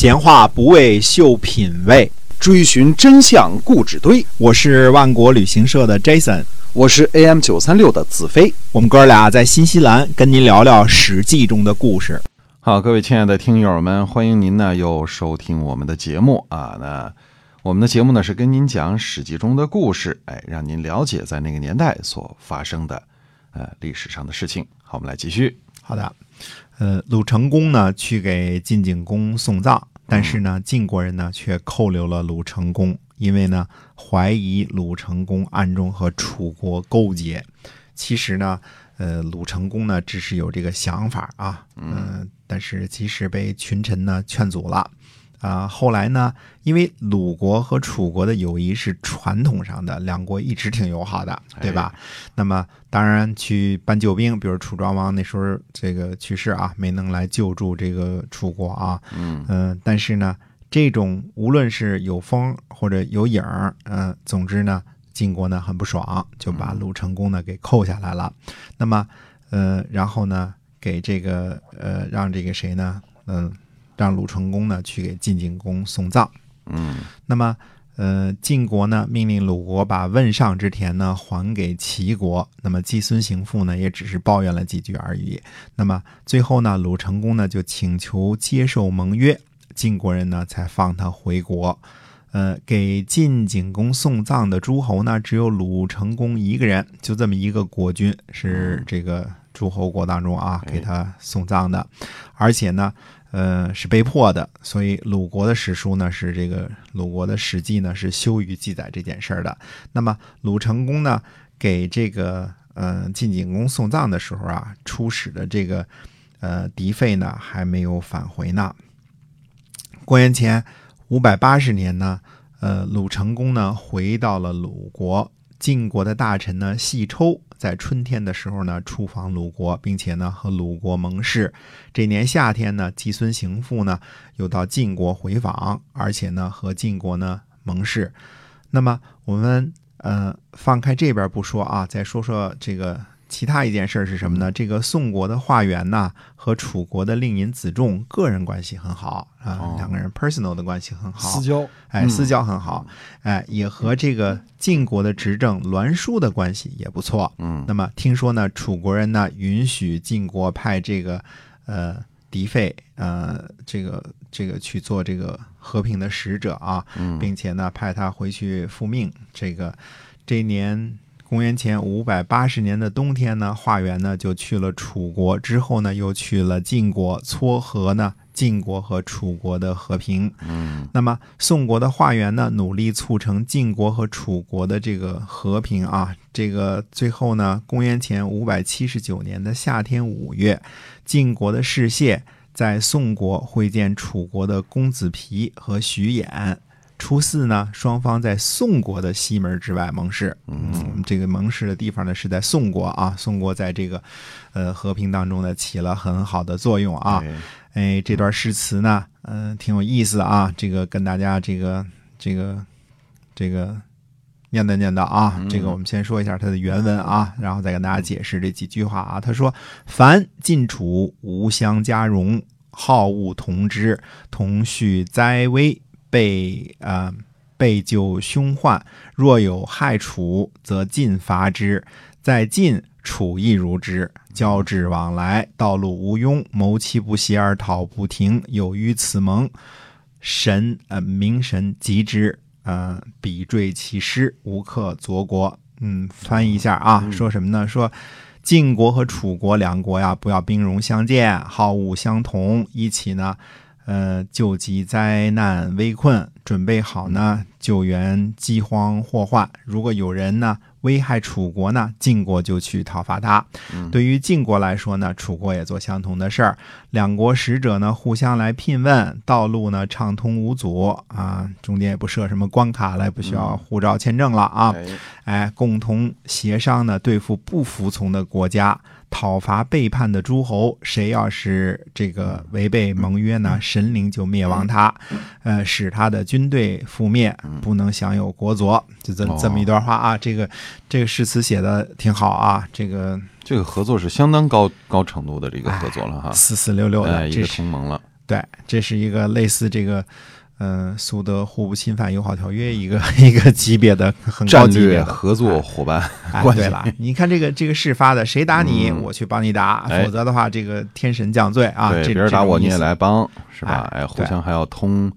闲话不为秀品味，追寻真相故纸堆。我是万国旅行社的 Jason，我是 AM 九三六的子飞。我们哥俩在新西兰跟您聊聊《史记》中的故事。好，各位亲爱的听友们，欢迎您呢又收听我们的节目啊。那我们的节目呢是跟您讲《史记》中的故事，哎，让您了解在那个年代所发生的呃历史上的事情。好，我们来继续。好的，呃，鲁成功呢去给晋景公送葬，但是呢，晋国人呢却扣留了鲁成公，因为呢怀疑鲁成公暗中和楚国勾结。其实呢，呃，鲁成公呢只是有这个想法啊，嗯、但是即使被群臣呢劝阻了。啊，后来呢，因为鲁国和楚国的友谊是传统上的，两国一直挺友好的，对吧？那么当然去搬救兵，比如楚庄王那时候这个去世啊，没能来救助这个楚国啊，嗯嗯、但是呢，这种无论是有风或者有影儿，嗯、总之呢，晋国呢很不爽，就把鲁成功呢给扣下来了。那么，呃，然后呢，给这个呃，让这个谁呢，嗯、让鲁成公呢去给晋景公送葬。嗯那么，呃，晋国呢命令鲁国把汶上之田呢还给齐国。那么季孙行父呢也只是抱怨了几句而已。那么最后呢，鲁成公呢就请求接受盟约，晋国人呢才放他回国。呃，给晋景公送葬的诸侯呢，只有鲁成公一个人，就这么一个国君是这个诸侯国当中啊给他送葬的，而且呢，呃，是被迫的，所以鲁国的史书呢是这个鲁国的史记呢是羞于记载这件事儿的。那么鲁成公呢给这个呃晋景公送葬的时候啊，出使的这个呃狄费呢还没有返回呢。公元前五百八十年呢，呃，鲁成公呢回到了鲁国，晋国的大臣呢细抽在春天的时候呢出访鲁国，并且呢和鲁国盟誓。这年夏天呢，季孙行父呢又到晋国回访，而且呢和晋国呢盟誓。那么我们呃放开这边不说啊，再说说这个其他一件事儿是什么呢？这个宋国的华元呐和楚国的令尹子仲个人关系很好啊，哦两个人 personal 的关系很好，私交，哎，私交很好，哎，也和这个晋国的执政栾书的关系也不错。嗯那么听说呢，楚国人呢允许晋国派这个呃狄费呃这个这个去做这个和平的使者啊，嗯并且呢派他回去复命。这个这一年公元前五百八十年的冬天呢，华元呢就去了楚国，之后呢又去了晋国，撮合呢晋国和楚国的和平。嗯那么宋国的华元呢，努力促成晋国和楚国的这个和平啊。这个最后呢，公元前五百七十九年的夏天五月，晋国的士燮在宋国会见楚国的公子皮和徐衍。初四呢，双方在宋国的西门之外盟誓。嗯，这个盟誓的地方呢是在宋国啊。宋国在这个呃和平当中呢起了很好的作用啊。哎哎，这段诗词呢，嗯、挺有意思啊。这个跟大家这个这个这个念叨念叨啊。这个我们先说一下它的原文啊，然后再跟大家解释这几句话啊。他说：“凡晋楚无相加荣，好恶同之，同续灾危，被啊。被救凶患，若有害楚，则尽伐之；在晋，楚亦如之。交至往来，道路无庸，谋其不息而讨不停。有于此盟，神呃明神及之，呃比坠其师，无克佐国。嗯，翻译一下啊，说什么呢？说晋国和楚国两国呀，不要兵戎相见，好恶相同，一起呢，呃，救急灾难危困，准备好呢救援饥荒祸患。如果有人呢危害楚国呢，晋国就去讨伐他。对于晋国来说呢，楚国也做相同的事儿。两国使者呢互相来聘问，道路呢畅通无阻啊，中间也不设什么关卡了，不需要护照签证了啊。哎哎，共同协商呢，对付不服从的国家，讨伐背叛的诸侯。谁要是这个违背盟约呢，神灵就灭亡他，呃，使他的军队覆灭，不能享有国佐。就这哦这么一段话啊，这个这个诗词写的挺好啊，这个这个合作是相当高高程度的这个合作了哈，四四六六的，哎，一个这是同盟了，对，这是一个类似这个。嗯，苏德互不侵犯友好条约一个 一个级别的很高战略级别的合作伙伴哎，关系对了，你看这个这个事发的，谁打你，嗯我去帮你打，哎否则的话，这个天神降罪啊！对，这别人打我你也，来帮，是吧？哎哎，互相还要通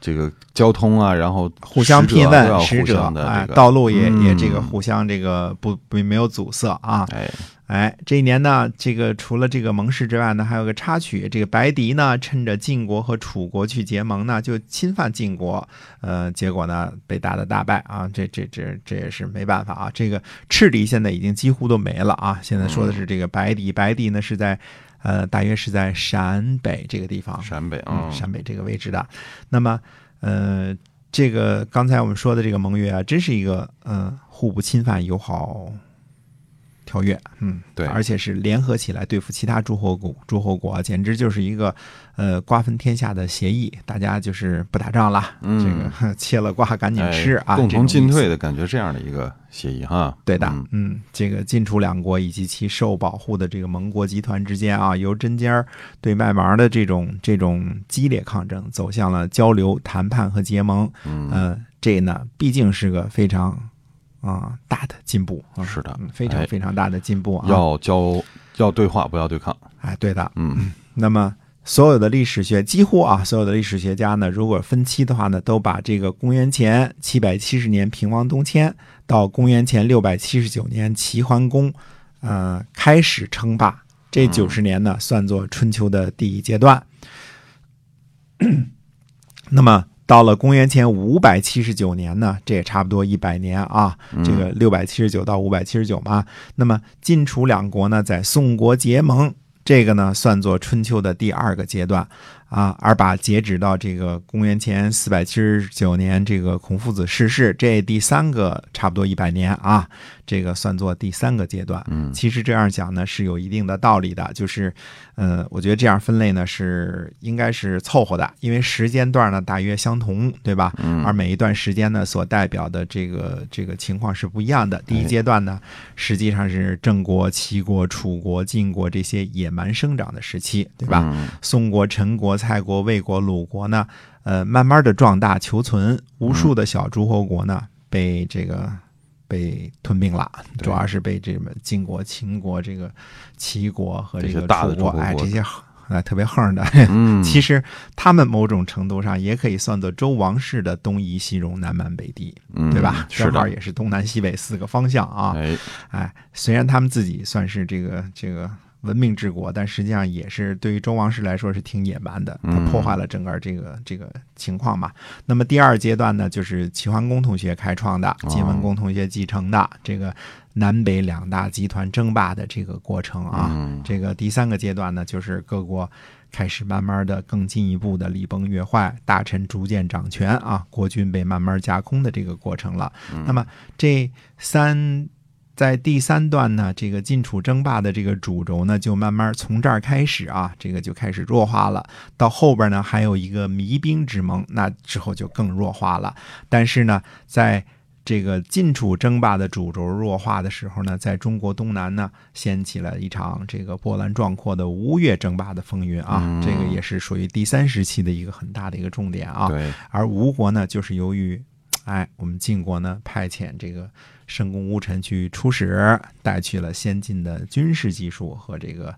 这个交通啊，然后互相聘问使者相，的哎这，个道路也也这个嗯互相这个不不没有阻塞啊！哎，哎，这一年呢，这个除了这个盟誓之外呢，还有个插曲。这个白狄呢，趁着晋国和楚国去结盟呢，就侵犯晋国，呃，结果呢被打的大败啊！这这这这也是没办法啊。这个赤狄现在已经几乎都没了啊。现在说的是这个白狄，白狄呢是在呃大约是在陕北这个地方，陕北嗯，啊，陕北这个位置的。那么，呃，这个刚才我们说的这个盟约啊，真是一个呃互不侵犯友好条约，嗯，对而且是联合起来对付其他诸侯国，诸侯国简直就是一个呃瓜分天下的协议，大家就是不打仗了，嗯这个 切了瓜赶紧吃啊，哎共同进退的感觉，这样的一个协议哈。对的，嗯嗯，这个晋楚两国以及其受保护的这个盟国集团之间啊，由针尖儿对麦芒的这种这种激烈抗争，走向了交流、谈判和结盟。嗯，呃，这呢毕竟是个非常啊、大的进步，啊是的嗯非常哎非常大的进步啊。要交要对话，不要对抗。哎，对的，嗯那么所有的历史学几乎啊，所有的历史学家呢，如果分期的话呢，都把这个公元前七百七十年平王东迁到公元前六百七十九年齐桓公，呃，开始称霸，这九十年呢，算作春秋的第一阶段。那么到了公元前五百七十九年呢，这也差不多一百年啊，这个六百七十九到五百七十九嘛。那么晋楚两国呢，在宋国结盟，这个呢算作春秋的第二个阶段啊，而把截止到这个公元前四百七十九年，这个孔夫子逝世，这第三个差不多一百年啊，这个算作第三个阶段。嗯其实这样讲呢是有一定的道理的，就是，呃，我觉得这样分类呢是应该是凑合的，因为时间段呢大约相同，对吧？嗯而每一段时间呢所代表的这个这个情况是不一样的。第一阶段呢，实际上是郑国、齐国、楚国、晋国这些野蛮生长的时期，对吧？嗯宋国、陈国、蔡国、魏国、鲁国呢，呃，慢慢的壮大求存，无数的小诸侯国呢被这个被吞并了，对主要是被这么晋国、秦国、这个齐国和这个楚国，哎，这些哎特别横的，嗯，其实他们某种程度上也可以算作周王室的东夷、西戎、南蛮北狄，嗯对吧？正好也是东南西北四个方向啊。哎，哎，虽然他们自己算是这个这个文明治国，但实际上也是对于周王室来说是挺野蛮的，它嗯破坏了整个这个这个情况嘛。那么第二阶段呢，就是齐桓公同学开创的，晋文公同学继承的这个南北两大集团争霸的这个过程啊。嗯这个第三个阶段呢，就是各国开始慢慢的更进一步的礼崩乐坏，大臣逐渐掌权啊，国君被慢慢架空的这个过程了。那么这三在第三段呢，这个晋楚争霸的这个主轴呢，就慢慢从这儿开始啊，这个就开始弱化了。到后边呢，还有一个弭兵之盟，那之后就更弱化了。但是呢，在这个晋楚争霸的主轴弱化的时候呢，在中国东南呢，掀起了一场这个波澜壮阔的吴越争霸的风云啊，嗯这个也是属于第三时期的一个很大的一个重点啊。对，而吴国呢，就是由于，哎，我们晋国呢派遣这个申公巫臣去出使，带去了先进的军事技术和这个，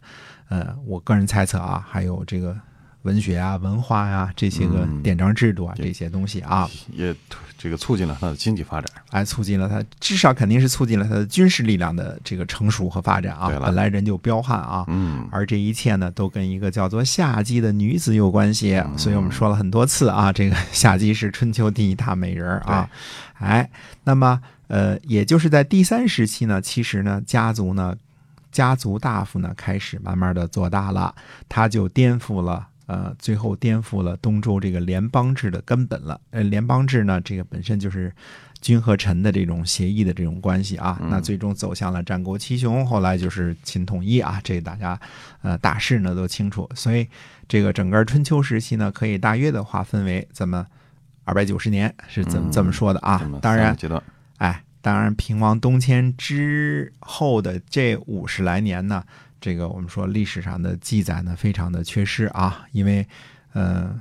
呃，我个人猜测啊，还有这个文学啊、文化呀、这些个嗯典章制度啊、对这些东西啊，也这个促进了它的经济发展。哎，促进了它，至少肯定是促进了它的军事力量的这个成熟和发展啊。本来人就彪悍啊，嗯，而这一切呢，都跟一个叫做夏姬的女子有关系，嗯所以我们说了很多次啊，这个夏姬是春秋第一大美人啊，哎，那么呃，也就是在第三时期呢，其实呢，家族呢，家族大夫呢，开始慢慢的做大了，他就颠覆了。呃，最后颠覆了东周这个联邦制的根本了。呃，联邦制呢，这个本身就是君和臣的这种协议的这种关系啊，那最终走向了战国七雄，后来就是秦统一啊，这大家呃大势呢都清楚。所以这个整个春秋时期呢，可以大约的划分为怎么二百九十年，是怎么嗯这么说的啊。当然哎，当然，平王东迁之后的这五十来年呢，这个我们说历史上的记载呢，非常的缺失啊，因为呃，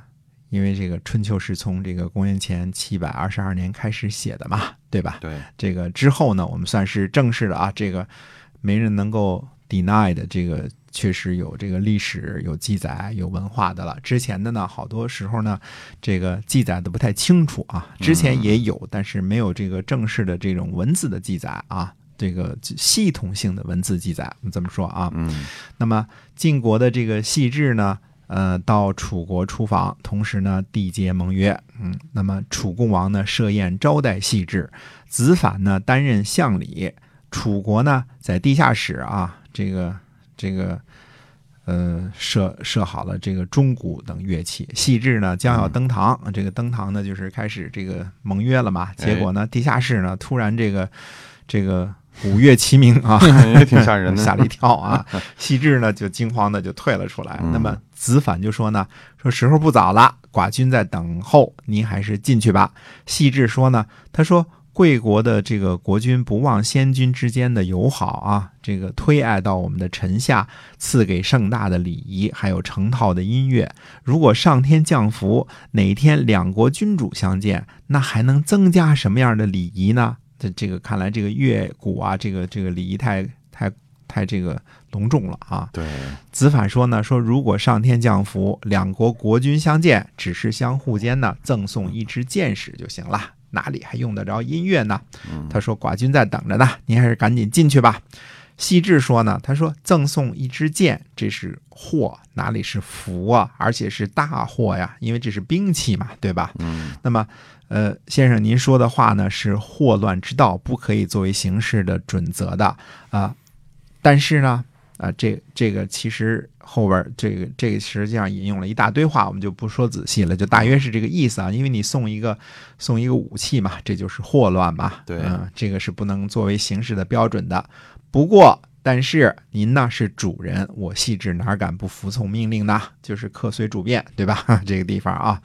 因为这个春秋是从这个公元前七百二十二年开始写的嘛，对吧？对，这个之后呢，我们算是正式的啊，这个没人能够 deny 的，这个确实有这个历史有记载有文化的了。之前的呢，好多时候呢，这个记载的不太清楚啊。之前也有，但是没有这个正式的这种文字的记载啊，这个系统性的文字记载，我们这么说啊。嗯那么晋国的这个细致呢，呃，到楚国出访，同时呢缔结盟约。嗯，那么楚共王呢设宴招待细致，子反呢担任相礼，楚国呢在地下室啊，这个这个。呃，设设好了这个钟鼓等乐器，细致呢将要登堂，这个登堂呢就是开始这个盟约了嘛。结果呢，地下室呢突然这个这个五岳齐鸣啊，也挺吓人的吓了一跳啊。细致呢就惊慌的就退了出来。嗯那么子反就说呢，说时候不早了，寡君在等候，您还是进去吧。细致说呢，他说。贵国的这个国君不忘先君之间的友好啊，这个推爱到我们的臣下，赐给盛大的礼仪，还有成套的音乐。如果上天降福，哪天两国君主相见，那还能增加什么样的礼仪呢？这这个看来这个乐鼓啊，这个这个礼仪太太太这个隆重了啊。对，子反说呢，说如果上天降福，两国国君相见，只是相互间呢赠送一支箭矢就行了，哪里还用得着音乐呢？嗯他说寡君在等着呢，您还是赶紧进去吧。细致说呢，他说赠送一支箭，这是祸，哪里是福啊？而且是大祸呀，因为这是兵器嘛，对吧？嗯那么，呃，先生您说的话呢是祸乱之道，不可以作为行事的准则的啊、但是呢，啊、这这个其实后边这个这个实际上引用了一大堆话，我们就不说仔细了，就大约是这个意思啊。因为你送一个送一个武器嘛，这就是祸乱嘛，对嗯、这个是不能作为行事的标准的。不过，但是您呢是主人，我细致哪敢不服从命令呢？就是客随主便，对吧？这个地方啊，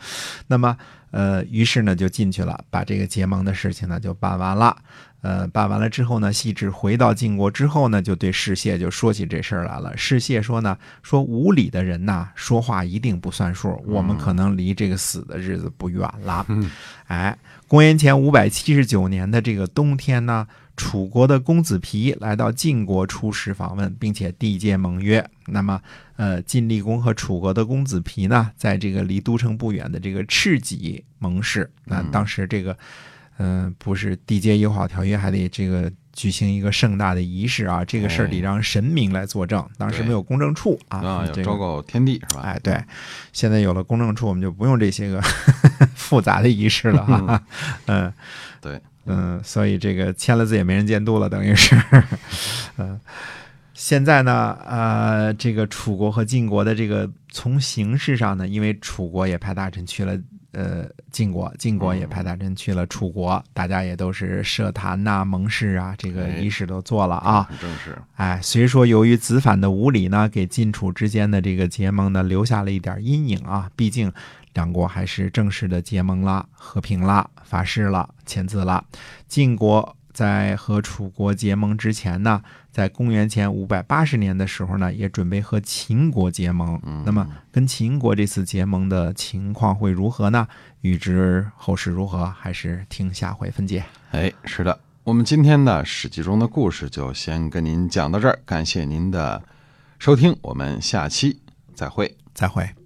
那么呃，于是呢就进去了，把这个结盟的事情呢就办完了。呃，办完了之后呢，细致回到晋国之后呢，就对士燮就说起这事儿来了。士燮说呢，说无礼的人呐，说话一定不算数，我们可能离这个死的日子不远了。嗯哎，公元前五百七十九年的这个冬天呢，楚国的公子皮来到晋国出使访问，并且缔结盟约。那么，呃，晋厉公和楚国的公子皮呢，在这个离都城不远的这个赤棘盟誓。那嗯当时这个，嗯、不是缔结友好条约，还得这个举行一个盛大的仪式啊。这个事儿得让神明来作证，当时没有公证处啊。啊，这个昭告天地是吧？哎，对，现在有了公证处，我们就不用这些个 复杂的仪式了哈。嗯，对，嗯，所以这个签了字也没人监督了，等于是，嗯。现在呢，呃，这个楚国和晋国的这个从形式上呢，因为楚国也派大臣去了，呃，晋国，晋国也派大臣去了楚国，大家也都是设坛呐、盟誓啊，这个哎仪式都做了啊。很正式。哎，虽说由于子反的无礼呢，给晋楚之间的这个结盟呢留下了一点阴影啊，毕竟两国还是正式的结盟了、和平了、发誓了、签字了。晋国在和楚国结盟之前呢，在公元前五百八十年的时候呢，也准备和秦国结盟。嗯那么跟秦国这次结盟的情况会如何呢？预知后事如何，还是听下回分解。哎，是的，我们今天的《史记》中的故事就先跟您讲到这儿，感谢您的收听，我们下期再会。再会。